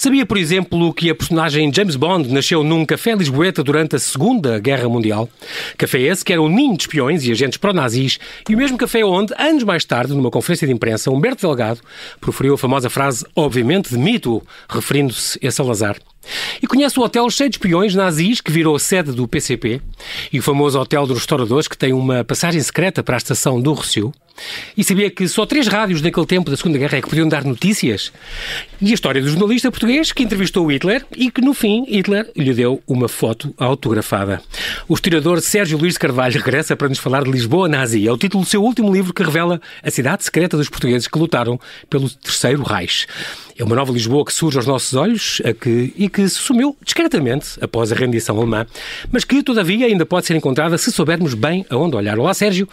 Sabia, por exemplo, que a personagem James Bond nasceu num café lisboeta durante a Segunda Guerra Mundial? Café esse que era um ninho de espiões e agentes pró-nazis e o mesmo café onde, anos mais tarde, numa conferência de imprensa, Humberto Delgado proferiu a famosa frase, obviamente, de mito, referindo-se a Salazar. E conhece o hotel cheio de espiões nazis que virou sede do PCP e o famoso hotel dos restauradores que tem uma passagem secreta para a estação do Rossio. E sabia que só três rádios naquele tempo da Segunda Guerra é que podiam dar notícias? E a história do jornalista português que entrevistou Hitler e que, no fim, Hitler lhe deu uma foto autografada. O historiador Sérgio Luís Carvalho regressa para nos falar de Lisboa Nazi. É o título do seu último livro que revela a cidade secreta dos portugueses que lutaram pelo Terceiro Reich. É uma nova Lisboa que surge aos nossos olhos que, e que se sumiu discretamente após a rendição alemã, mas que, todavia, ainda pode ser encontrada se soubermos bem aonde olhar. Olá, Sérgio,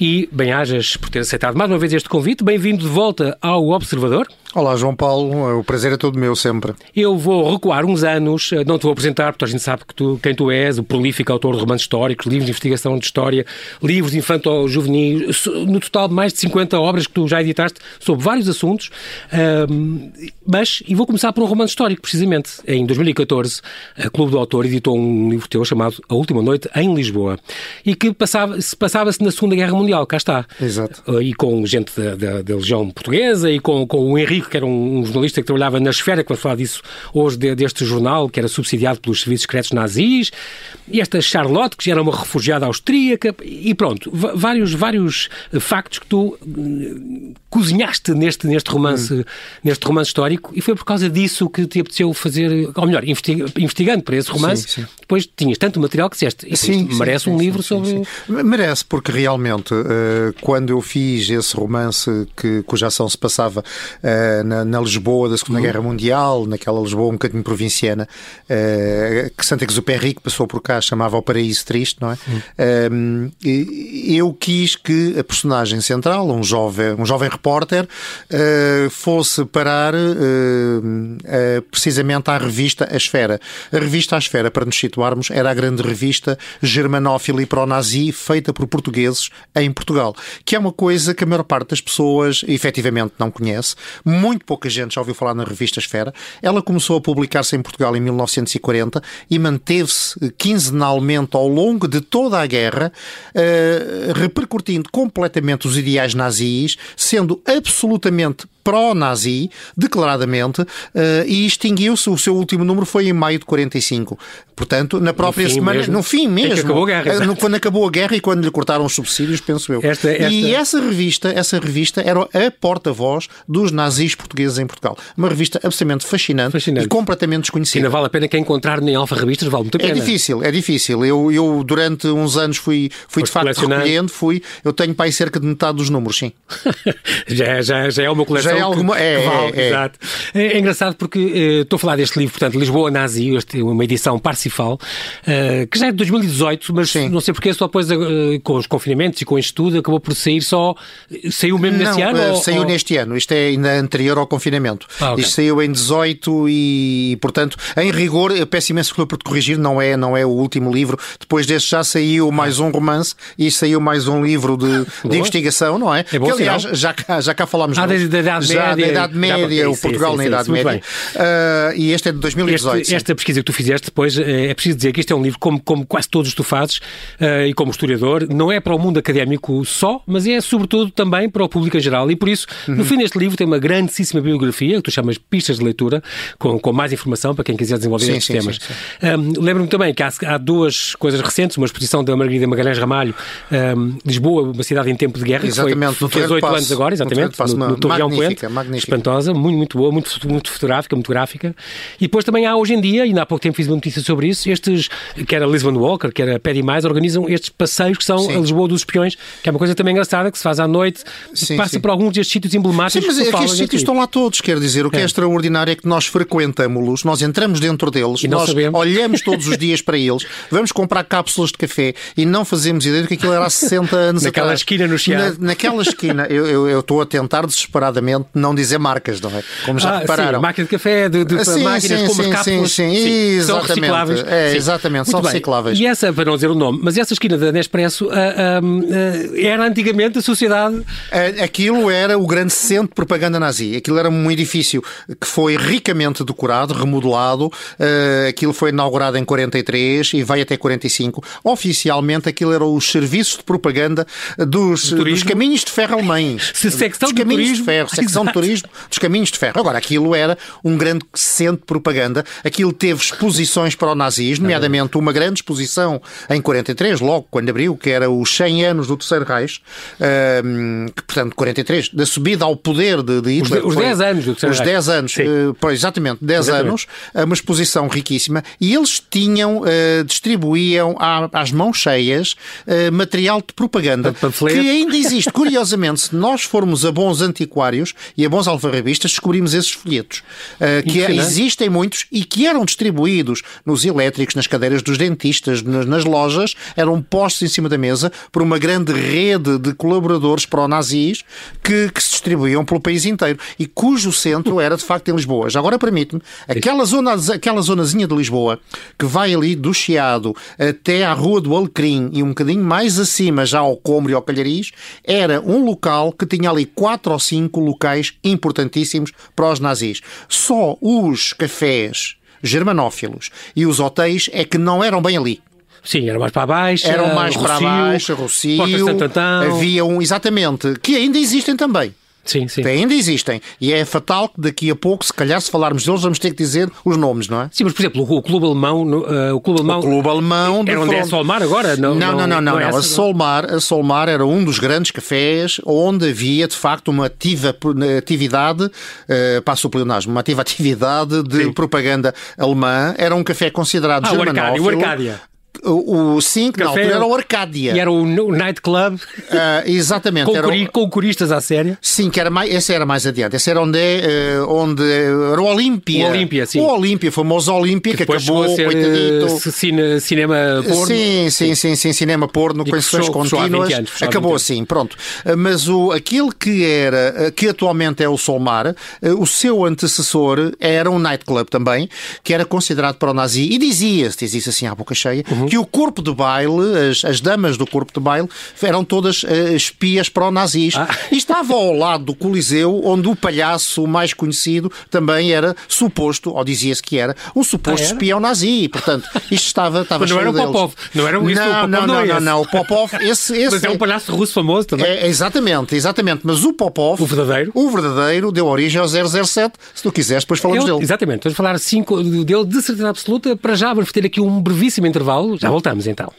e bem-ajas por ter aceitado mais uma vez este convite. Bem-vindo de volta ao Observador. Olá, João Paulo. O prazer é todo meu sempre. Eu vou recuar uns anos, não te vou apresentar, porque a gente sabe que tu, quem tu és, o prolífico autor de romances históricos, livros de investigação de história, livros infanto-juvenis, no total mais de 50 obras que tu já editaste sobre vários assuntos. mas, e vou começar por um romance histórico, precisamente. Em 2014, a Clube do Autor editou um livro teu chamado A Última Noite em Lisboa, e que passava, passava-se na Segunda Guerra Mundial, cá está. Exato. E com gente da, da, da Legião Portuguesa e com, com o Henrique Que era um, um, jornalista que trabalhava na esfera, que vamos falar disso hoje, de, deste jornal, que era subsidiado pelos serviços secretos nazis, e esta Charlotte, que já era uma refugiada austríaca, e pronto, vários, vários factos que tu uh, cozinhaste neste, neste, romance, hum. neste romance histórico, e foi por causa disso que te apeteceu fazer, ou melhor, investiga, investigando para esse romance, sim, sim. depois tinhas tanto material que disseste, sim, merece sim, um livro sobre... Merece, porque realmente, uh, quando eu fiz esse romance que, cuja ação se passava uh, na, na, Lisboa da Segunda uhum. Guerra Mundial, naquela Lisboa um bocadinho provinciana, uh, que Santa Exupéry, que passou por cá, chamava o Paraíso Triste, não é? Uhum. Uh, eu quis que a personagem central, um jovem, um jovem repórter, uh, fosse parar precisamente à revista A Esfera. A revista A Esfera, para nos situarmos, era a grande revista germanófila e pró-nazi feita por portugueses em Portugal, que é uma coisa que a maior parte das pessoas efetivamente não conhece muito pouca gente já ouviu falar na revista Esfera. Ela começou a publicar-se em Portugal em 1940 e manteve-se quinzenalmente ao longo de toda a guerra, uh, repercutindo completamente os ideais nazis, sendo absolutamente pró-nazi, declaradamente, uh, e extinguiu-se. O seu último número foi em maio de 45. Portanto, na própria no semana, mesmo. no fim mesmo, é acabou a guerra, uh, quando acabou a guerra e quando lhe cortaram os subsídios, penso eu. Esta, esta... E essa revista, essa revista era a porta-voz dos nazis portugueses em Portugal. Uma revista absolutamente fascinante, fascinante. e completamente desconhecida. Ainda vale a pena que encontrar em Alfa Revistas, vale muito a é pena. É difícil, é difícil. Eu, eu durante uns anos fui, fui de facto recolhendo, fui, eu tenho para aí cerca de metade dos números, sim. já, já, já é uma coleção. É alguma. É, que, vale, é, Exato. É, é engraçado porque uh, estou a falar deste livro, portanto, Lisboa Nazi, este, uma edição Parsifal, uh, que já é de 2018, mas Sim. não sei porque só depois uh, com os confinamentos e com este estudo acabou por sair só. Saiu mesmo neste ano? Saiu ou... neste ano. Isto é ainda anterior ao confinamento. Ah, okay. Isto saiu em 18 e, portanto, em rigor, eu peço imenso por te corrigir, não é, não é o último livro. Depois deste já saiu mais um romance e saiu mais um livro de, de investigação, não é? é bom que, aliás, já, já cá falámos ah, da, da, Idade já Média. da Idade Média, o Portugal sim, na Idade Média. Uh, e este é de 2018. Este, esta pesquisa que tu fizeste depois, é preciso dizer que este é um livro, como, como quase todos tu fazes, uh, e como historiador, não é para o mundo académico só, mas é sobretudo também para o público em geral. E por isso, uhum. no fim deste livro, tem uma grandíssima biografia, que tu chamas pistas de leitura, com, com mais informação para quem quiser desenvolver sim, estes temas. Um, Lembro-me também que há, há, duas coisas recentes, uma exposição da Margarida Magalhães Ramalho, um, Lisboa, uma cidade em tempo de guerra, exatamente, que foi, fez oito anos agora, exatamente, no, no, no Torreão Coente, espantosa, muito, muito boa, muito, muito fotográfica, muito gráfica. E depois também há hoje em dia, e há pouco tempo fiz uma notícia sobre isso, estes, que era Lisbon Walker, que era Paddy Mais, organizam estes passeios que são sim. a Lisboa dos Espiões, que é uma coisa também engraçada, que se faz à noite, sim, passa sim. por alguns destes sítios emblemáticos. Sim, mas é que estes sítios estão lá todos, quer dizer, o que é, é extraordinário é que nós frequentamos-los, nós entramos dentro deles, e nós sabemos. olhamos todos os dias para eles, vamos comprar cápsulas de café e não fazemos ideia do que aquilo era há 60 anos Naquela atrás. esquina no Chiado. Na, naquela esquina, eu, eu, eu estou a tentar desesperadamente obviamente, não dizer marcas, não é? Como já Ah, repararam. sim, máquina de café, de, de Sim, máquinas sim, com umas sim, cápsulas sim, sim, são exatamente. recicláveis. É, Sim. exatamente, são bem. recicláveis. E essa, para não dizer o nome, mas essa esquina da Nespresso ah, ah, ah, era antigamente a sociedade Aquilo era o grande centro de propaganda nazi. Aquilo era um edifício que foi ricamente decorado, remodelado. Aquilo foi inaugurado em 43 e vai até 45. Oficialmente, aquilo eram os serviços de propaganda dos, dos caminhos de ferro alemães. Se- secção dos de caminhos turismo. de ferro, secção de Exato. turismo dos caminhos de ferro. Agora, aquilo era um grande centro de propaganda. Aquilo teve exposições para o nazismo, nomeadamente uma grande exposição em 43, logo quando abriu, que era os 100 anos do Terceiro Reich, ehm, que, portanto, 43, da subida ao poder de, de Hitler. os que foi- 10 anos do Terceiro Os Reich. 10 anos, eh, pois, exatamente, 10 Exatamente. anos, eh, uma exposição riquíssima, e eles tinham, eh, distribuíam à- às mãos cheias eh, material de propaganda que ainda existe. Curiosamente, se nós formos a bons antiquários e a bons alfarrabistas, descobrimos esses folhetos. eh, que Impressionante. existem muitos e que eram distribuídos nos elétricos, nas cadeiras dos dentistas, nas, nas lojas, eram postos em cima da mesa por uma grande rede de colaboradores pró-nazis que, que se distribuíam pelo país inteiro e cujo centro era de facto em Lisboa. Já agora permite-me, aquela, zona, aquela zonazinha de Lisboa que vai ali do Chiado até à Rua do Alecrim e um bocadinho mais acima, já ao Combro e ao Calhariz, era um local que tinha ali quatro ou cinco locais importantíssimos para os nazis. Só os cafés germanófilos e os hotéis é que não eram bem ali. Sim, era mais para baixo. Eram mais para Rocio, baixo, Rocio, Porta Santo Antão. havia um, exatamente, que ainda existem também. Sim, sim. Que ainda existem. E é fatal que daqui a pouco, se calhar, se falarmos deles, vamos ter que dizer os nomes, não é? Sim, mas por exemplo, o, clube alemão, ah, o clube alemão, O Clube Alemão de era onde é Fron- Solmar agora? Não, Não, não, não, não. é não. essa, A Solmar, a Solmar era um dos grandes cafés onde havia, de facto, uma ativa atividade, eh, passo o pleonasmo, uma ativa atividade de Sim. propaganda alemã. Era um café considerado Ah, o Arcádia, germanófilo. o Arcádia. O, o, sim, que na Café- altura era o Arcádia. E era o, o nightclub Ah, exatamente. com, era o- com coristas à séria. Sim, que era mais, esse era mais adiante. Esse era onde, é, eh, onde era o Olímpia. O Olímpia, sim. O Olímpia, famoso Olímpia, que, Depois acabou, a ser coitadito. eh, cine- cinema porno. Sim, sim, sim, sim, cinema porno, E com sessões fechou há 20 contínuas. anos, acabou 20 assim, pronto. Ah, Mas o, aquele que era, que atualmente é o Solmar, o seu antecessor era um nightclub também, que era considerado para o nazi, e dizia-se, dizia-se assim à boca cheia, Uhum. Que o corpo de baile, as, as damas do corpo de baile, eram todas ah, espias pró-nazis. Ah. E estava ao lado do Coliseu, onde o palhaço mais conhecido também era suposto, ou dizia-se que era, um suposto Ah, era? espião nazi. Portanto, isto estava, estava Mas não era o. Popov. Não era o- isso, o Não, Popov não, não não, é não, não. O Popov, esse, esse Mas é um palhaço russo famoso também. é, exatamente, exatamente. Mas o Popov, O verdadeiro? o verdadeiro, deu origem ao 007. Se tu quiseres, depois falamos Eu- dele. exatamente, vamos falar cinco, dele de certeza absoluta. Para já, vamos ter aqui um brevíssimo intervalo. Já voltamos então.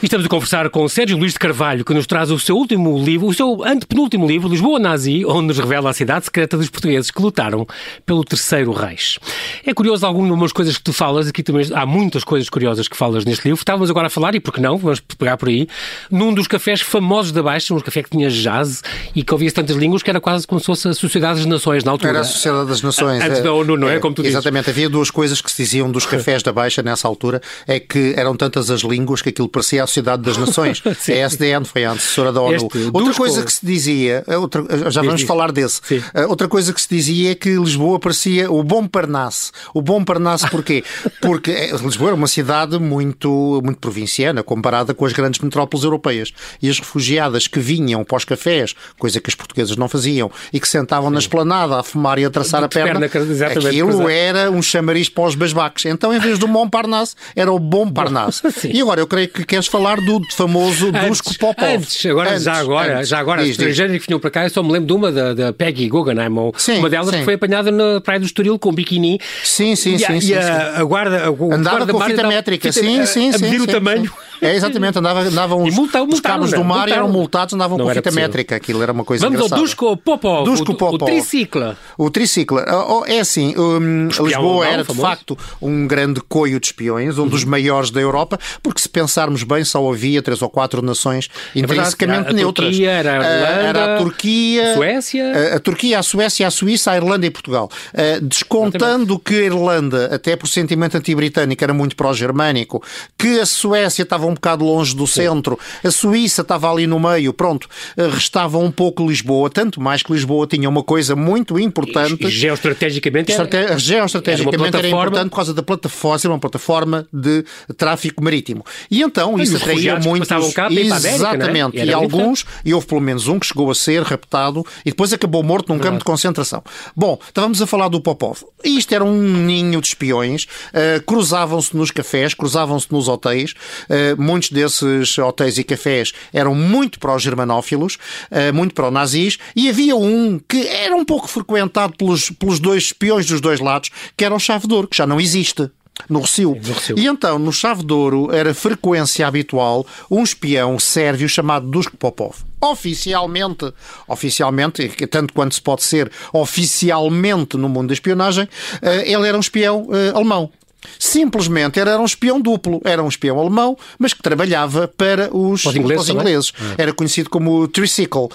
E estamos a conversar com Sérgio Luís de Carvalho, que nos traz o seu último livro, o seu antepenúltimo livro, Lisboa Nazi, onde nos revela a cidade secreta dos portugueses que lutaram pelo Terceiro Reich. É curioso algumas coisas que tu falas, aqui também há muitas coisas curiosas que falas neste livro. Estávamos agora a falar, e por que não, vamos pegar por aí, num dos cafés famosos da Baixa, um café que tinha jazz e que ouvia tantas línguas que era quase como se fosse a Sociedade das Nações na altura. Era a Sociedade das Nações. Antes da ONU, não é? Como tu dizes. Exatamente. Havia duas coisas que se diziam dos cafés da Baixa nessa altura. É que eram tantas as línguas que aquilo parecia Sociedade das Nações. Sim. a SDN foi a antecessora da ONU. Este, outra coisa que se dizia, é outra, já vamos diz. falar desse. Sim. Uh, outra coisa que se dizia é que Lisboa parecia o bom Parnasse. O bom Parnasse porquê? Porque eh, Lisboa era uma cidade muito, muito provinciana comparada com as grandes metrópoles europeias. E as refugiadas que vinham para os cafés, coisa que os portugueses não faziam, e que sentavam na esplanada a fumar e a traçar a perna, perna, aquilo é. era um chamariz para os basbaques. Então, em vez do bom Parnasse, era o bom Parnasse. Sim. E agora, eu creio que queres falar do famoso Dusko Popov. antes, agora, Antes, já agora, antes. já agora, as Diz, diz. estrangeiras que vinham para cá, eu só me lembro de uma da, da Peggy Guggenheim, Sim, uma delas sim. que foi apanhada na Praia do Estoril com um biquíni. Sim, sim, e sim, e sim, a, sim. a guarda, o Andava guarda com fita métrica, fita- sim, a- sim, a sim. medir o sim, tamanho. sim. É, exatamente, andava, andavam E os, multa- os cabos do mar multaram. eram multados, andavam Não com fita possível. métrica, aquilo era uma coisa Vamos ao engraçada. Dusko Popov, Dusko o, o Popov. tricicla. O triciclo. Oh, oh, É assim, hum, Lisboa era de facto um grande coio de espiões, um dos maiores da Europa, porque se pensarmos bem, só havia três ou quatro nações intrinsecamente a neutras. Turquia, era a Irlanda, era a Turquia, Suécia. a, a Turquia, a Suécia, a Suíça, a Irlanda e Portugal. Uh, descontando que a Irlanda, até por sentimento anti-britânico, era muito pró-germânico, que a Suécia estava um bocado longe do Sim. centro, a Suíça estava ali no meio, pronto, restava um pouco Lisboa, tanto mais que Lisboa tinha uma coisa muito importante. E, geoestrategicamente era, Estrate... geoestrategicamente era, era, importante por causa da plataforma, ser uma plataforma de tráfico marítimo. E então isso atraía muitos. Exatamente. América, é? E, alguns, e houve pelo menos um que chegou a ser raptado e depois acabou morto num campo de concentração. Bom, estávamos a falar do Popov. Isto era um ninho de espiões, uh, cruzavam-se nos cafés, cruzavam-se nos hotéis. Uh, muitos desses hotéis e cafés eram muito pró-germanófilos, uh, muito pró-nazis, e havia um que era um pouco frequentado pelos, pelos dois espiões dos dois lados, que era o Chave de Ouro, que já não existe. No Recio. E então, no Chave de Ouro, era frequência habitual um espião sérvio chamado Dusko Popov. Oficialmente, oficialmente, tanto quanto se pode ser oficialmente no mundo da espionagem, eh, ele era um espião eh, alemão. Simplesmente era um espião duplo. Era um espião alemão, mas que trabalhava para os, os ingleses. Os ingleses. Era conhecido como Tricycle.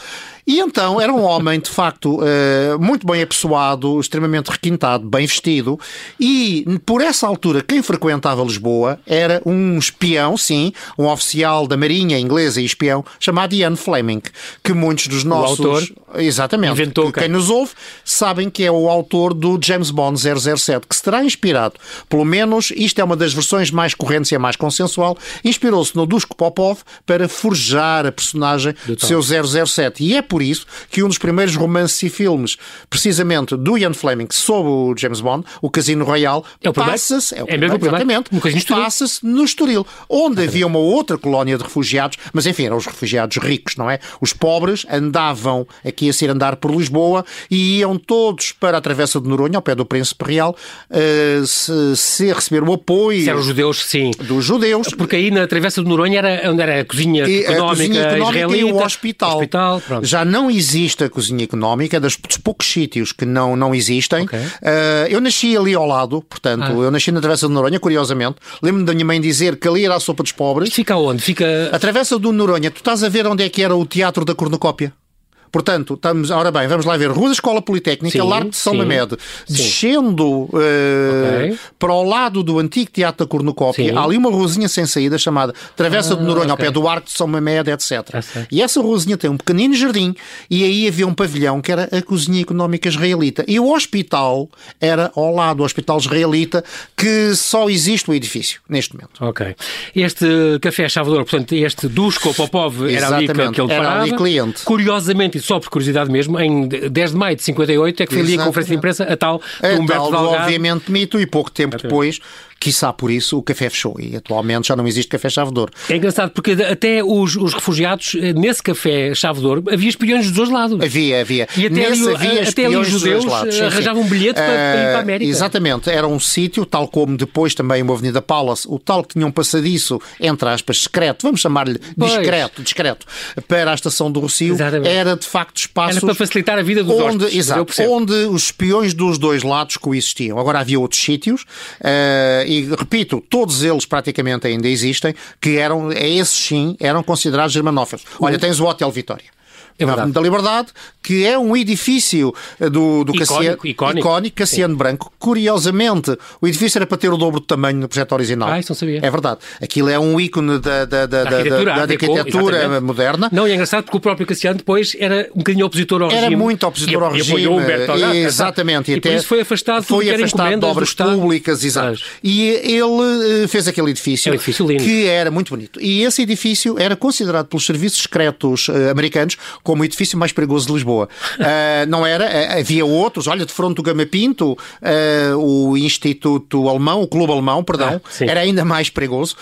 E então era um homem, de facto, uh, muito bem apessoado, extremamente requintado, bem vestido, e por essa altura quem frequentava Lisboa era um espião, sim, um oficial da Marinha inglesa e espião, chamado Ian Fleming, que muitos dos nossos. O autor exatamente, inventou, que, quem nos ouve sabem que é o autor do James Bond 007, que se terá inspirado, pelo menos, isto é uma das versões mais correntes e a mais consensual, inspirou-se no Dusko Popov para forjar a personagem do, do seu 007. E é por isso que um dos primeiros romances e filmes, precisamente do Ian Fleming, sobre o James Bond, o Casino Royale, é passa-se, é, o é mesmo exatamente, passa-se no Estoril, onde ah, havia uma outra colónia de refugiados, mas enfim, eram os refugiados ricos, não é? Os pobres andavam aqui a se andar por Lisboa e iam todos para a Travessa de Noronha, ao pé do Príncipe Real, uh, se, se, receber o apoio. Se eram os judeus, sim. Dos judeus. Porque aí na Travessa de Noronha era onde era a cozinha e, económica, a cozinha económica israelita, e o hospital. hospital Já não existe a cozinha económica, é dos, poucos sítios que não, não existem. Okay. Uh, eu nasci ali ao lado, portanto, ah. eu nasci na Travessa de Noronha, curiosamente. Lembro-me da minha mãe dizer que ali era a sopa dos pobres. Fica onde? Fica... A Travessa do Noronha. Tu estás a ver onde é que era o Teatro da Cornucópia? Portanto, estamos, ora bem, vamos lá ver. Rua da Escola Politécnica, sim, Largo de São Mamed, descendo uh, okay. para o lado do antigo Teatro da Cornucópia, há ali uma ruazinha sem saída chamada Travessa ah, de Noronha, okay. ao pé do Arco de São Mamed, etc. Ah, e essa ruazinha tem um pequenino jardim e aí havia um pavilhão que era a Cozinha Económica Israelita. E o hospital era ao lado, o Hospital Israelita, que só existe o edifício neste momento. Ok. Este café Chavador, portanto, este Dusko Popov era ali que, que ele era parava. Ali cliente. Curiosamente, só por curiosidade mesmo, em 10 de maio de 58 é que foi ali a conferência de imprensa a tal a Humberto tal, Obviamente mito e pouco tempo depois quiçá por isso, o café fechou e atualmente já não existe café Chave de Ouro. É engraçado porque até os, os refugiados, eh, nesse café Chave de Ouro, havia espiões dos dois lados. Havia, havia. E até Nesse ali, havia até ali os judeus lados. arranjavam um bilhete uh, para, ir para a América. Exatamente. Era um sítio, tal como depois também uma Avenida Palace, o tal que tinha um passadiço, entre aspas, secreto, vamos chamar-lhe discreto, discreto, para a estação do Rocio, Exatamente. era de facto espaço... Era para facilitar a vida dos onde, hóspedes, exato, onde os espiões dos dois lados coexistiam. Agora havia outros sítios, uh, e repito, todos eles praticamente ainda existem, que eram, esses sim, eram considerados germanófilos. Olha, tens o Hotel Vitória. É na da Liberdade, que é um edifício eh, do, do icónico, Cassiano, icónico. Cassiano. Branco. Curiosamente, o edifício era para ter o dobro do tamanho no projeto original. Ah, isso não sabia. É verdade. Aquilo é um ícone da, da, da, da arquitetura, da, arquitetura moderna. Não, e é engraçado porque o próprio Cassiano depois era um bocadinho opositor ao era regime. Era muito opositor e, ao regime. E Humberto Algarve, Exatamente. E, e até foi afastado foi afastado de obras públicas. Exato. E ele eh, fez aquele edifício, é um edifício lindo. que era muito bonito. E esse edifício era considerado pelos serviços secretos uh, americanos como o edifício mais perigoso de Lisboa. Uh, não era, uh, havia outros, olha, de fronte do Gama Pinto, uh, o Instituto Alemão, o Clube Alemão, perdão, ah, era ainda mais perigoso.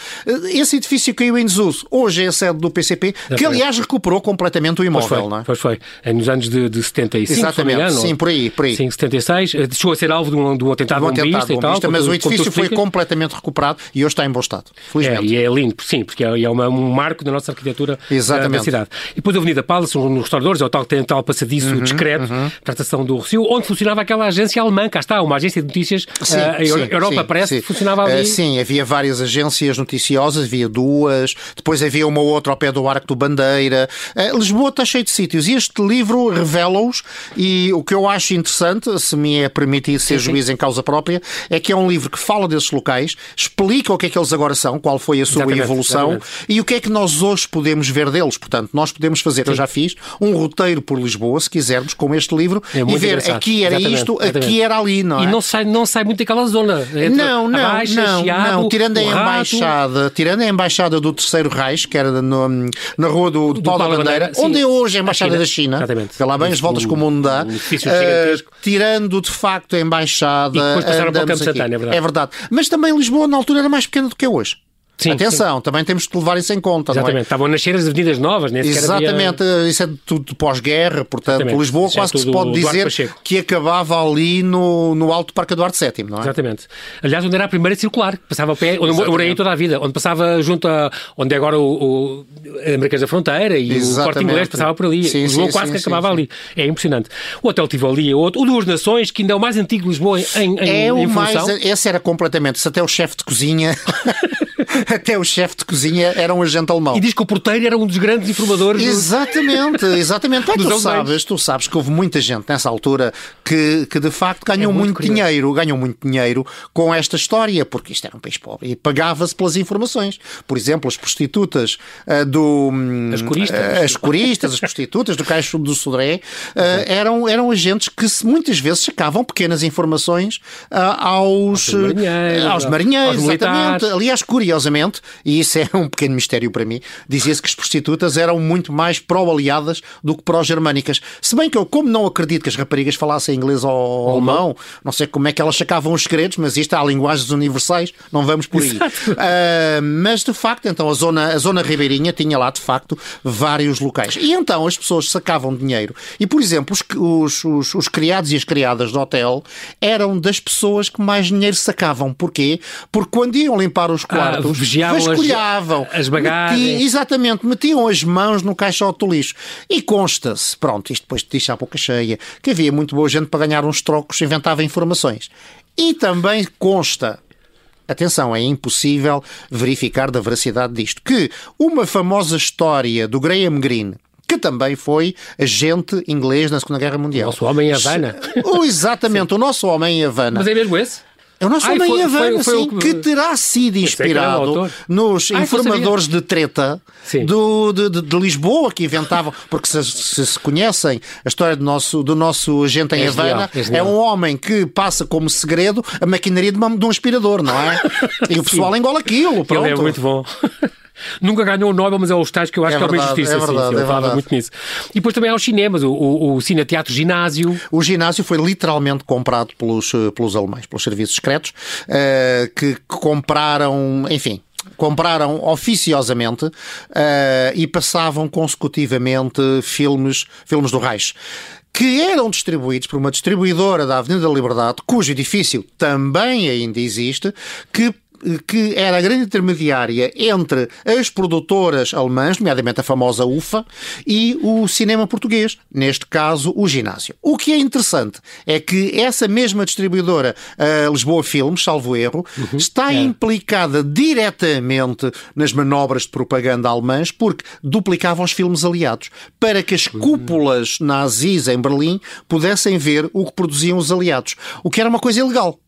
esse edifício caiu em desuso. Hoje é a sede do PCP, que aliás recuperou completamente o imóvel, pois foi, não é? Pois foi, nos anos de, de 75, Exatamente, engano, sim, por aí, por aí. Sim, 76, chegou a ser alvo de um, de um atentado, um atentado e tal. Mas o edifício foi completamente recuperado e hoje está em bom estado, felizmente. É, e é lindo, sim, porque é, é uma, um marco da nossa arquitetura Exatamente. da cidade. E depois a Avenida Palace, um nos restauradores, é o tal que tem tal passadiço Uhum, discreto, tratação do Rocio, onde funcionava aquela agência alemã, cá está, uma agência de notícias, Sim, a sim, Europa sim, parece sim. que funcionava ali. Eh, sim, havia várias agências noticiosas, havia duas, depois havia uma outra ao pé do Arco do Bandeira. Eh, Lisboa está cheio de sítios e este livro revela-os e o que eu acho interessante, se me é permitido ser juiz em causa própria, é que é um livro que fala desses locais, explica o que é que eles agora são, qual foi a sua Exatamente, evolução exatamente. e o que é que nós hoje podemos ver deles. Portanto, nós podemos fazer, eu já fiz, um roteiro por Lisboa, se quisermos, com este livro É e ver aqui era Exatamente, isto, exatamente. aqui era ali, não é? E não sai, não sai muito daquela zona. Não, não, Baixa, não, Chiado, não. Tirando a o Rato, embaixada, tirando a embaixada do Terceiro Reich, que era no- na rua do, do Pau da Pau da Bandeira, Bandeira, onde é hoje a embaixada da China. Exatamente. Vê lá bem as voltas que o mundo dá. gigantesco. tirando de facto a embaixada. E depois passaram para o Campo. Santana, é verdade. É verdade. Mas também Lisboa na altura era mais pequena do que é hoje. Sim, Atenção, também temos de levar isso em conta, é? Exatamente, estavam a nascer as avenidas novas, nem sequer havia- Exatamente, isso é tudo pós-guerra, portanto, Exatamente. Lisboa Isso é quase que se pode dizer que acabava ali no, no Alto Parque Eduardo VII, não é? Exatamente. Aliás, onde era a primeira circular, que passava a pé, onde eu Exatamente. morei toda a vida, onde passava junto a onde é agora o, o Americanos da Fronteira e o Exatamente. Corte Inglês passava por ali. Sim, Lisboa sim, quase sim, que sim, acabava sim. ali. É impressionante. O Hotel Tivoli é outro. O Duas Nações, que ainda é o mais antigo de Lisboa em, em, É em o mais. função. Esse era completamente. Se até o chefe de cozinha. até o chefe de cozinha era um agente alemão. E diz que o porteiro era um dos grandes informadores. do- Exatamente, exatamente. Pá, Dos tu, sabes, tu sabes que houve muita gente nessa altura que, que de facto ganhou É muito muito, dinheiro, ganhou muito dinheiro com esta história, porque isto era um país pobre e pagava-se pelas informações. Por exemplo, as prostitutas ah, do. hum, As coristas. ah, as coristas, as prostitutas do Caixo do Sodré ah, eram, eram agentes que se- muitas vezes sacavam pequenas informações aos, Aos marinheiros, aos aos marinheiros, militares. exatamente. Aliás, curiosamente, e isso é um pequeno mistério para mim, dizia-se que as prostitutas eram muito mais pró-aliadas do que pró-germânicas. Se bem que eu, como não acredito que as raparigas falassem inglês ou alemão, não sei como é que elas sacavam os segredos, mas isto há linguagens universais, não vamos por aí. Ah, mas de facto, então a zona, a zona ribeirinha tinha lá de facto vários locais. E então as pessoas sacavam dinheiro. E por exemplo, os, os, os, os criados e as criadas do hotel eram das pessoas que mais dinheiro sacavam. Porquê? Porque quando iam limpar os quartos, vigiavam as- vasculhavam. as bagagens. meti- exatamente, metiam as mãos no caixote do lixo. E consta-se, pronto, isto depois te diz à boca cheia, que havia muito boa gente para ganhar uns trocos, inventava informações. E também consta Atenção, é impossível verificar da veracidade disto. Que uma famosa história do Graham Greene, que também foi agente inglês na Segunda Guerra Mundial. Nosso homem em Havana. Exatamente, o nosso homem em Havana. Mas é mesmo esse? É o nosso homem foi- em Havana, foi- foi sim, o que- que terá sido inspirado nos Ai, não informadores de treta do, de, de- de Lisboa que inventavam, porque se, se se conhecem a história do nosso, do nosso agente em Havana, é um homem que passa como segredo a maquinaria de, uma- de um aspirador, não é? E o pessoal engole aquilo, pronto. Ele é muito bom. Nunca ganhou o Nobel, mas é o estágio que eu acho É que é uma verdade, injustiça. é sim, verdade, sim, ele é falava verdade. muito nisso. E depois também há os cinemas, o, o, o Cineteatro Ginásio. O ginásio foi literalmente comprado pelos, eh, pelos alemães, pelos serviços secretos, eh, que compraram, enfim. Compraram oficiosamente eh, e passavam consecutivamente filmes, filmes do Reich que eram distribuídos por uma distribuidora da Avenida da Liberdade, cujo edifício também ainda existe, que que era a grande intermediária entre as produtoras alemãs, nomeadamente a famosa UFA, e o cinema português, neste caso o ginásio. O que é interessante é que essa mesma distribuidora, Lisboa Filmes, salvo erro, está implicada diretamente nas manobras de propaganda alemãs porque duplicavam os filmes aliados. Para que as cúpulas nazis em Berlim pudessem ver o que produziam os aliados, o que era uma coisa ilegal.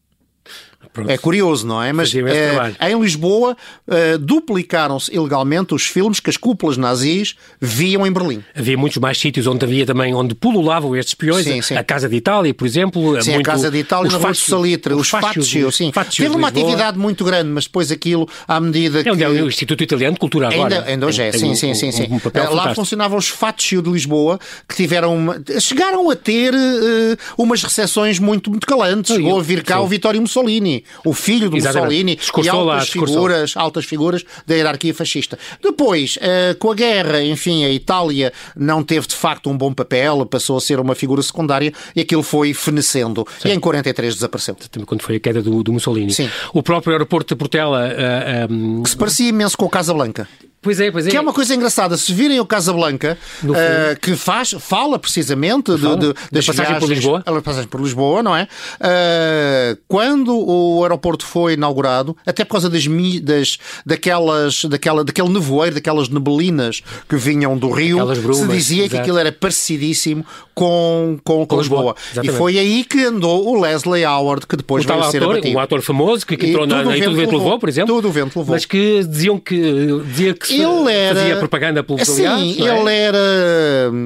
Pronto. É curioso, não é? Mas eh, trabalho. em Lisboa eh, duplicaram-se ilegalmente os filmes que as cúpulas nazis viam em Berlim. Havia muitos mais sítios onde havia também, onde pululavam estes espiões. Sim, sim. A Casa de Itália, por exemplo. Sim, muito, a Casa de Itália os na Rua do Fácios- Salitre, os Fácios, Fátio, os sim. Teve uma atividade muito grande, mas depois aquilo, à medida que... É onde é o Instituto Italiano de Cultura agora. Ainda, ainda hoje é, sim, um- sim, sim. sim. um Eh, Lá funcionavam os Fátio de Lisboa, que tiveram uma- chegaram a ter eh, umas recepções muito, muito calantes. Sim, Ou a vir cá o Vittorio Mussolini, o filho do Exatamente. Mussolini, e Discursou lá, altas discursou. figuras, altas figuras da hierarquia fascista. Depois, eh, com a guerra, enfim, a Itália não teve de facto um bom papel, passou a ser uma figura secundária e aquilo foi fenecendo. E em 43 desapareceu. Também quando foi a queda do, do Mussolini. Sim. O próprio aeroporto de Portela. ah, ah, Que se parecia imenso com o Casablanca. Pois é, pois é. Que é uma coisa engraçada. Se virem o Casablanca, uh, que faz, fala precisamente fala. De, de, das passagem viagens, por Lisboa. A passagem por Lisboa, não é? Uh, quando o aeroporto foi inaugurado, até por causa das, das daquelas, daquela, daquele nevoeiro, daquelas nebelinas que vinham do Rio, brumas, se dizia exato. que aquilo era parecidíssimo com, com, com Lisboa. E foi aí que andou o Leslie Howard, que depois o veio tal ser ator, abatido. um ator famoso que, que entrou na, tudo o na, e vento tudo o vento levou. por exemplo. Tudo o vento levou. Mas que diziam que dizia que Ele era- fazia propaganda pelos Sim, aliados. não é? ele era.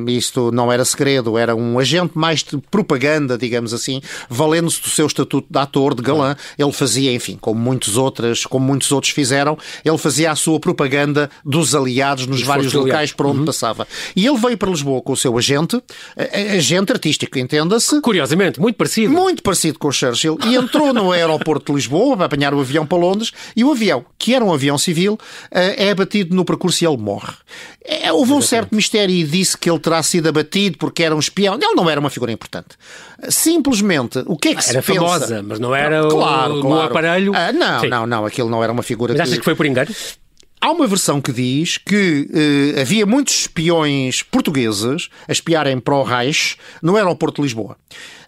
Isto não era segredo, era um agente mais de propaganda, digamos assim, valendo-se do seu estatuto de ator, de galã. Ele fazia, enfim, como muitos outros, como muitos outros fizeram, ele fazia a sua propaganda dos aliados nos vários locais por onde passava. E ele veio para Lisboa com o seu agente, agente artístico, entenda-se. Curiosamente, muito parecido. Muito parecido com o Churchill, e entrou no aeroporto de Lisboa para apanhar o avião para Londres, e o avião, que era um avião civil, eh, é abatido no percurso e ele morre. É, Houve um certo mistério e disse que ele terá sido abatido porque era um espião. Ele não era uma figura importante. Simplesmente, o que é que se Era pensa? famosa, mas não era o- claro, no claro. aparelho. Ah, não, Sim. não, não, aquilo não era uma figura Mas achas que foi por engano? Há uma versão que diz que eh, havia muitos espiões portugueses a espiarem para o Reich no aeroporto de Lisboa,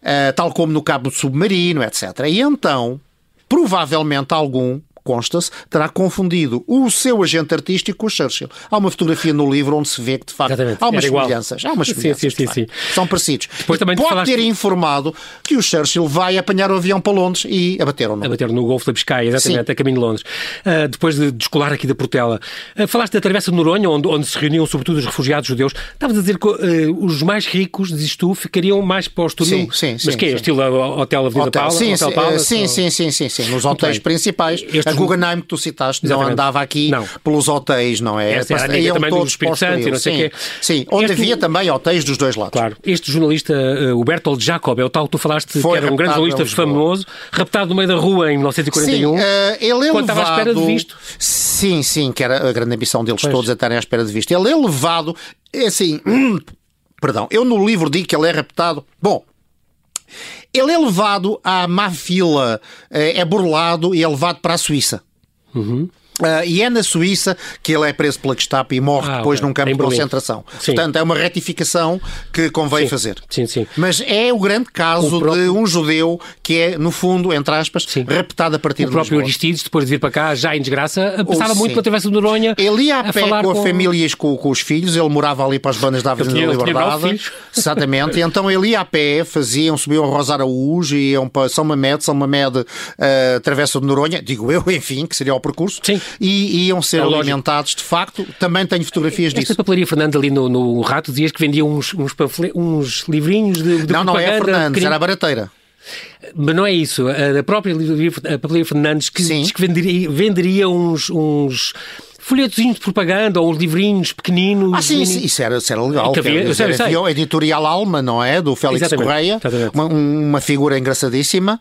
Eh, tal como no cabo submarino, etc. E então, provavelmente algum, consta-se, terá confundido o seu agente artístico com o Churchill. Há uma fotografia no livro onde se vê que, de facto, Exatamente. há umas Era igual. semelhanças. Há umas semelhanças, sim, sim, sim. São parecidos. Depois também pode falaste- ter informado que o Churchill vai apanhar o avião para Londres e abateram-no. A bater no Golfo da Biscaia, exatamente, Sim. a caminho de Londres. Ah, depois de descolar aqui da Portela, ah, falaste da Travessa de Noronha, onde, onde se reuniam sobretudo os refugiados judeus. Estavas a dizer que ah, os mais ricos, dizes tu, ficariam mais para o. Sim, sim, Mas sim, que é? Estilo Hotel Avenida Hotel, Paula? sim, Hotel sim, Palace, sim, ou- sim, sim, sim, sim. Nos hotéis principais. Estes- Guggenheim que tu citaste não Exatamente. andava aqui Não. pelos hotéis, não é? Essa era Iam amiga também do todos Espírito para o Santo e não sei sim. o quê. Sim, onde Este- havia também hotéis dos dois lados. Claro. Este jornalista, uh, o Bertold Jacob, é o tal que tu falaste, Foi que era um grande jornalista famoso, raptado no meio da rua em 1941. Sim, eh, ele é quando estava à espera de visto. Sim, sim, que era a grande ambição deles Pois. todos a estarem à espera de visto. Ele é levado, é assim, hum, perdão, eu no livro digo que ele é raptado. Bom, ele é levado à má fila, eh, é burlado e é levado para a Suíça. Ah, e é na Suíça que ele é preso pela Gestapo e morre Ah, depois ok. num campo de concentração. Sim. Portanto, é uma retificação que convém Sim. fazer. Sim, sim. Mas é o grande caso O próprio- de um judeu que é, no fundo, entre aspas, Sim. raptado a partir O de próprio Lisboa. Aristides, depois de vir para cá, já em desgraça, passava muito pela Travessa de Noronha. Ele ia a, pé falar com a com- família e com, com os filhos, ele morava ali para as bandas da Avenida da Liberdade. Exatamente. Então ele ia a pé, faziam, subiam a Rosa Araújo, iam para São Mamede, São Mamede, uh, Travessa de Noronha, digo eu, enfim, que seria o percurso, Sim. E iam ser É lógico. alimentados de facto. Também tenho fotografias Esta disso. papelaria Fernando ali no, no Rato dizias que vendia uns, uns, uns livrinhos de, de Não, não é a Fernandes, era a Barateira. Mas não é isso. A própria a papelaria Fernandes que Sim. diz que venderia, venderia uns, uns folhetozinhos de propaganda ou uns livrinhos pequeninos. Ah, sim, sim, isso era, isso era legal. Que havia- sei, dizer, sei. editorial Alma, não é? Do Félix Exatamente, Correia. exatamente. Uma, uma figura engraçadíssima.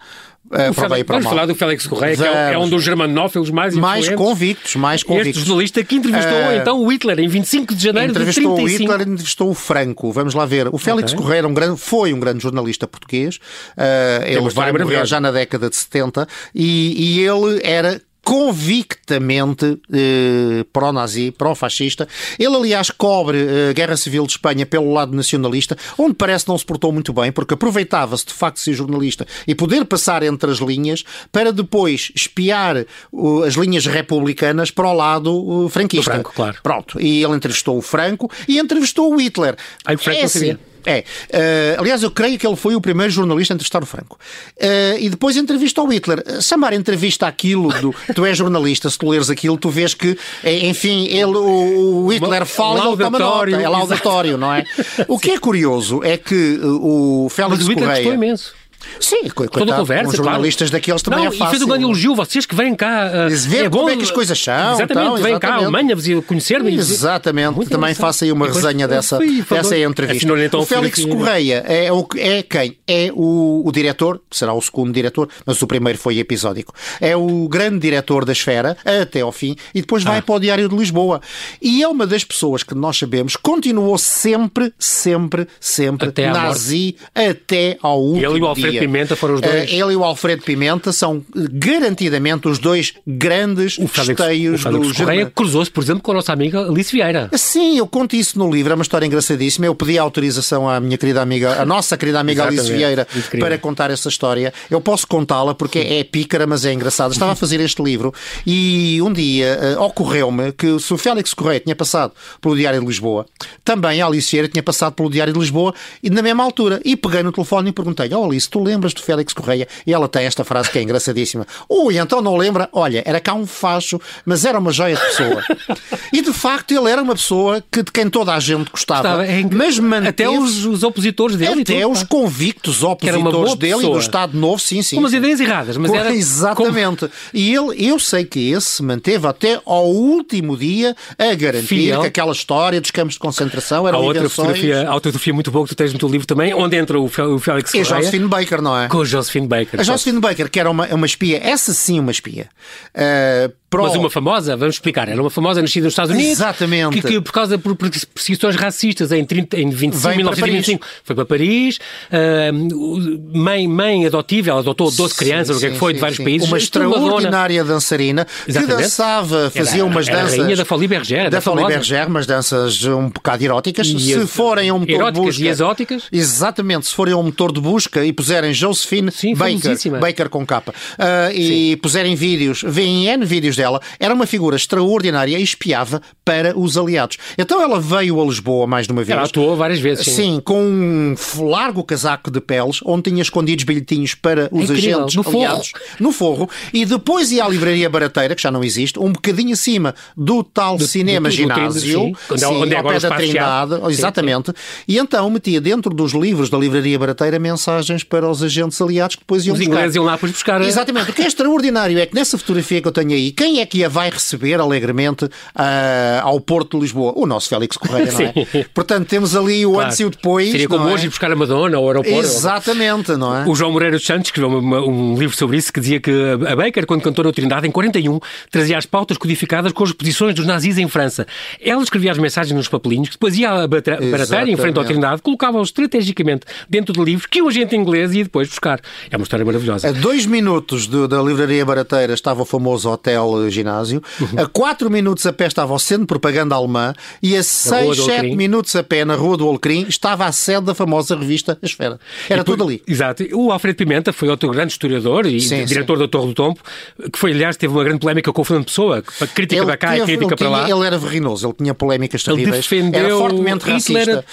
Uh, O para bem e para Vamos mal. falar do Félix Correia, que é, é um dos germanófilos mais Mais convictos, mais Este convictos. jornalista que entrevistou Eh, então o Hitler em 25 de janeiro de Entrevistou o 35. Hitler, entrevistou o Franco. Vamos lá ver. O Félix Ok. Correia um grande, foi um grande jornalista português. Uh, ele vai morrer já na década de 70 e, e ele era convictamente eh, pró-nazi, pró-fascista. Ele, aliás, cobre eh, a Guerra Civil de Espanha pelo lado nacionalista, onde parece não se portou muito bem, porque aproveitava-se de facto de ser jornalista e poder passar entre as linhas para depois espiar uh, as linhas republicanas para o lado uh, franquista. Do Franco, claro. Pronto. E ele entrevistou o Franco e entrevistou o Hitler. Ah, o Franco é não sabia. assim. É. Eh, aliás, eu creio que ele foi o primeiro jornalista a entrevistar o Franco. Eh, e depois entrevistou o Hitler. Eh, Chamar entrevista aquilo do. Tu és jornalista, se tu leres aquilo, tu vês que, enfim, ele, o, o Hitler fala e ele toma nota. É laudatório, não é? O que é curioso é que o Félix Mas o Hitler gostou Correia. imenso. Sim, co- Toda a coitado, conversa, jornalistas claro. daqueles também não, é fácil. E fez um grande elogio, vocês que vêm cá. uh, Diz, ver é como bom, é que as coisas são, Exatamente, então, vêm cá à. Alemanha conhecer-me. Exatamente, Muito também faça aí uma E depois- resenha dessa, dessa entrevista. Assinou-lhe então o Félix fotografia. Correia é, o, é quem? É o, o diretor, será o segundo diretor, mas o primeiro foi episódico. É o grande diretor da Esfera, até ao fim, e depois Ah. vai para o Diário de Lisboa. E é uma das pessoas que nós sabemos continuou sempre, sempre, sempre Até nazi até ao último dia. Pimenta foram os dois. Uh, ele e o Alfredo Pimenta são garantidamente os dois grandes o Félix, esteios o Félix do Correia cruzou-se, por exemplo, com a nossa amiga Alice Vieira. Sim, eu conto isso no livro, é uma história engraçadíssima. Eu pedi autorização à minha querida amiga, a nossa querida amiga Alice Vieira, para contar essa história. Eu posso contá-la porque é pícara, mas é engraçada. Estava a fazer este livro e um dia uh, ocorreu-me que se o Félix Correia tinha passado pelo Diário de Lisboa, também a Alice Vieira tinha passado pelo Diário de Lisboa e na mesma altura. E peguei no telefone e perguntei: Oh Alice, tu lembras do Félix Correia? E ela tem esta frase que é engraçadíssima. Ui, então não lembra? Olha, era cá um facho, mas era uma joia de pessoa. e de facto ele era uma pessoa que, de quem toda a gente gostava. é mas manteve... Até os, os, opositores dele. Até tudo, os convictos opositores dele pessoa. e do Estado Novo, sim, sim. Com umas ideias erradas, mas era. Exatamente. Como... E ele, eu sei que esse se manteve até ao último dia a garantir Fiel. que aquela história dos campos de concentração era Há outra fotografia, há outra fotografia muito boa que tu tens no teu livro também, onde entra o, Félix Correia. E Josephine Baker, não é? Com a Josephine Baker. A Josephine Baker, que era uma, uma espia, essa sim uma espia. Uh, Pro... Mas uma famosa, vamos explicar, era uma famosa nascida nos Estados Unidos. Exatamente. Que, que por causa de perseguições racistas em, 30, em 25, 1925 para foi para Paris. Uh, mãe, mãe adotiva, ela adotou 12 sim, crianças, o que é que foi, sim, de vários sim. países. Uma extraordinária dançarina Exatamente. que dançava, fazia era, umas danças. Era a rainha da Folie Bergère. Da Folie Bergère, umas danças um bocado eróticas. E se as, forem a um motor de busca. e exóticas. Exatamente, se forem a um motor de busca e puserem Josephine Baker, Baker com capa, uh, e puserem vídeos, veem N vídeos dela, era uma figura extraordinária e espiava para os aliados. Então ela veio a Lisboa mais de uma vez. Ela atuou várias vezes. Sim, sim com um largo casaco de peles, onde tinha escondidos bilhetinhos para os Incrível. agentes no aliados forro. no forro. E depois ia à livraria barateira, que já não existe, um bocadinho acima do tal do, cinema do, do, ginásio, sim. Onde, sim, onde é ao pé da Trindade. Exatamente. E então metia dentro dos livros da livraria barateira mensagens para os agentes aliados que depois iam os buscar. ingleses iam lá depois buscar. Exatamente. O que é extraordinário é que nessa fotografia que eu tenho aí, quem é que a vai receber alegremente uh, ao Porto de Lisboa? O nosso Félix Correia, não é? Portanto, temos ali o claro. antes e o depois. Seria como é? hoje ir buscar a Madonna ao aeroporto. Exatamente, não é? O João Moreira dos Santos escreveu um, um livro sobre isso que dizia que a Baker, quando cantou na Trindade, em 41, trazia as pautas codificadas com as posições dos nazis em França. Ela escrevia as mensagens nos papelinhos, que depois ia à barateira, em frente ao Trindade, colocava-os estrategicamente dentro de livros que o agente inglês ia depois buscar. É uma história maravilhosa. A dois minutos de, da livraria barateira estava o famoso hotel ginásio, uhum. a quatro minutos a pé estava o centro de propaganda alemã e a seis, sete minutos a pé na Rua do Alecrim estava a sede da famosa revista A Esfera. Era tudo ali. Exato. O Alfredo Pimenta foi outro grande historiador e sim, diretor sim. da Torre do Tombo, que foi, aliás, teve uma grande polémica com o Fernando Pessoa, crítica ele da cá teve, e crítica para tinha, lá. Ele era verrinoso, ele tinha polémicas terríveis. Ele defendeu era fortemente racista.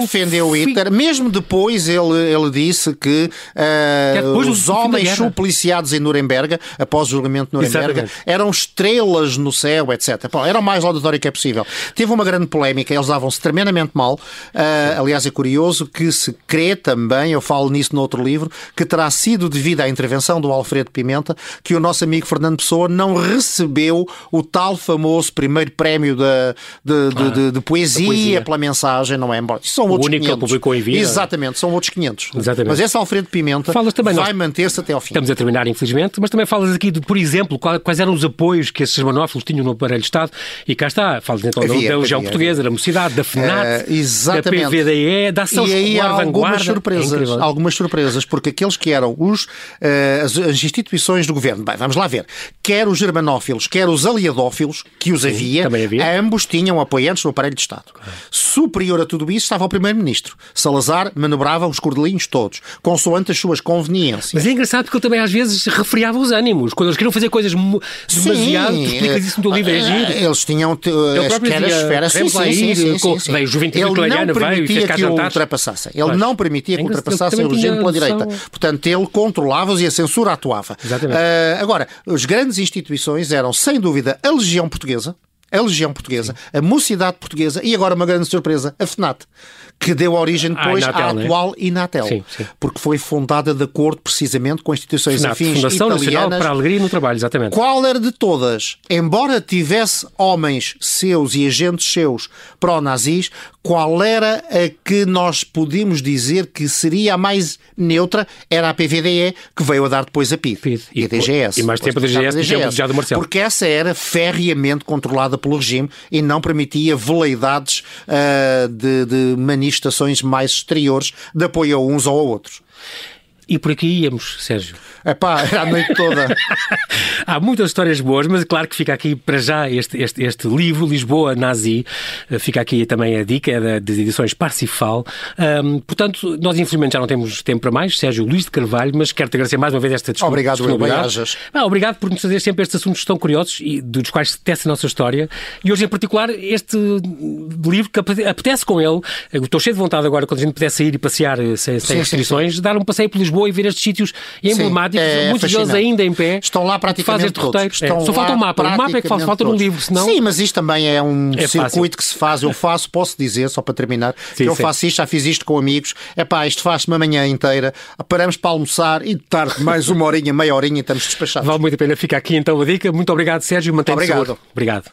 Defendeu fim. Hitler. Mesmo depois ele, ele disse que, uh, os homens supliciados em Nuremberg, após o julgamento de Nuremberg, Exatamente. eram estrelas no céu, etc. Bom, era o mais laudatório que é possível. Teve uma grande polémica, eles davam-se tremendamente mal. Uh, aliás, é curioso que se crê também, eu falo nisso no outro livro, que terá sido devido à intervenção do Alfredo Pimenta que o nosso amigo Fernando Pessoa não recebeu o tal famoso primeiro prémio de, de, Claro. de, de poesia, poesia. pela mensagem, não é? São O outros único que ele 500. publicou em vida. Exatamente, são outros 500. Exatamente. Mas esse Alfredo Pimenta Falas também, vai nós- manter-se até ao fim. Estamos a terminar, infelizmente, mas também falas aqui de, por exemplo, quais eram os apoios que esses germanófilos tinham no aparelho de Estado. E cá está, falas então Havia, da Legião havia, Portuguesa, da Mocidade, da FNAT, exatamente. da PVDE, da Ação e aí há algumas. É surpresas, incrível. algumas surpresas, porque aqueles que eram os, eh, as, as instituições do governo, bem, vamos lá ver, quer os germanófilos, quer os aliadófilos, que os havia, também havia. ambos tinham apoiantes no aparelho de Estado. Superior a tudo isso estava o Primeiro-Ministro. Salazar manobrava os cordelinhos todos, consoante as suas conveniências. Mas é engraçado porque ele também às vezes refriava os ânimos. Quando eles queriam fazer coisas demasiado, tu explicas isso no teu livro, é giro. eh, Eles tinham as próprio quer a dizia, esfera, sim, sim, sim, sim, sim, veio o Juventude não veio e fez permitia cá que ultrapassassem. Ele não permitia que É ultrapassassem o regime pela direita. Portanto, ele controlava-os e a censura atuava. Exatamente. Ah, agora, as grandes instituições eram, sem dúvida, a Legião Portuguesa, a Legião Portuguesa, a Mocidade Portuguesa e agora uma grande surpresa, a FNAT, que deu origem Ah, depois Inatel, à né? atual Inatel, Sim, sim. porque foi fundada de acordo precisamente com instituições FNAT, afins Fundação Nacional italianas para a Alegria no Trabalho, exatamente. qual era de todas? Embora tivesse homens seus e agentes seus pró-nazis, qual era a que nós podíamos dizer que seria a mais neutra? Era a PVDE, que veio a dar depois a PID. PID. E a DGS. E mais tempo a DGS, por exemplo, já do Marcelo. Porque essa era ferreamente controlada pelo regime e não permitia veleidades ah, de, de manifestações mais exteriores de apoio a uns ou a outros. E por aqui íamos, Sérgio. É pá, era a noite toda. Há muitas histórias boas, mas claro que fica aqui para já este, este, este livro, Lisboa Nazi. Fica aqui também a dica, é da, das edições Parsifal. Um, portanto, nós infelizmente já não temos tempo para mais. Sérgio Luís de Carvalho, mas quero-te agradecer mais uma vez esta discussão. Obrigado, disponibilidade. Ah, obrigado por nos fazer sempre estes assuntos tão curiosos e dos quais se tece a nossa história. E hoje, em particular, este livro que apetece com ele. Eu estou cheio de vontade agora, quando a gente puder sair e passear eh, sem, sem sim, restrições, sim, sim. dar um passeio por Lisboa Lisboa e ver estes sítios emblemáticos, é muitos deles ainda em pé. Estão lá praticamente todos. Roteiro. Estão é. Só falta um mapa. O mapa é que falta, falta um livro, senão... Sim, mas isto também é um é circuito fácil. que se faz. Eu faço, posso dizer, só para terminar, sim, que eu sim. faço isto, já fiz isto com amigos. É pá, isto faz-se uma manhã inteira, paramos para almoçar e de tarde mais uma horinha, meia horinha e estamos despachados. Vale muito a pena ficar aqui então a dica. Muito obrigado, Sérgio. Mantém-te Obrigado. Obrigado.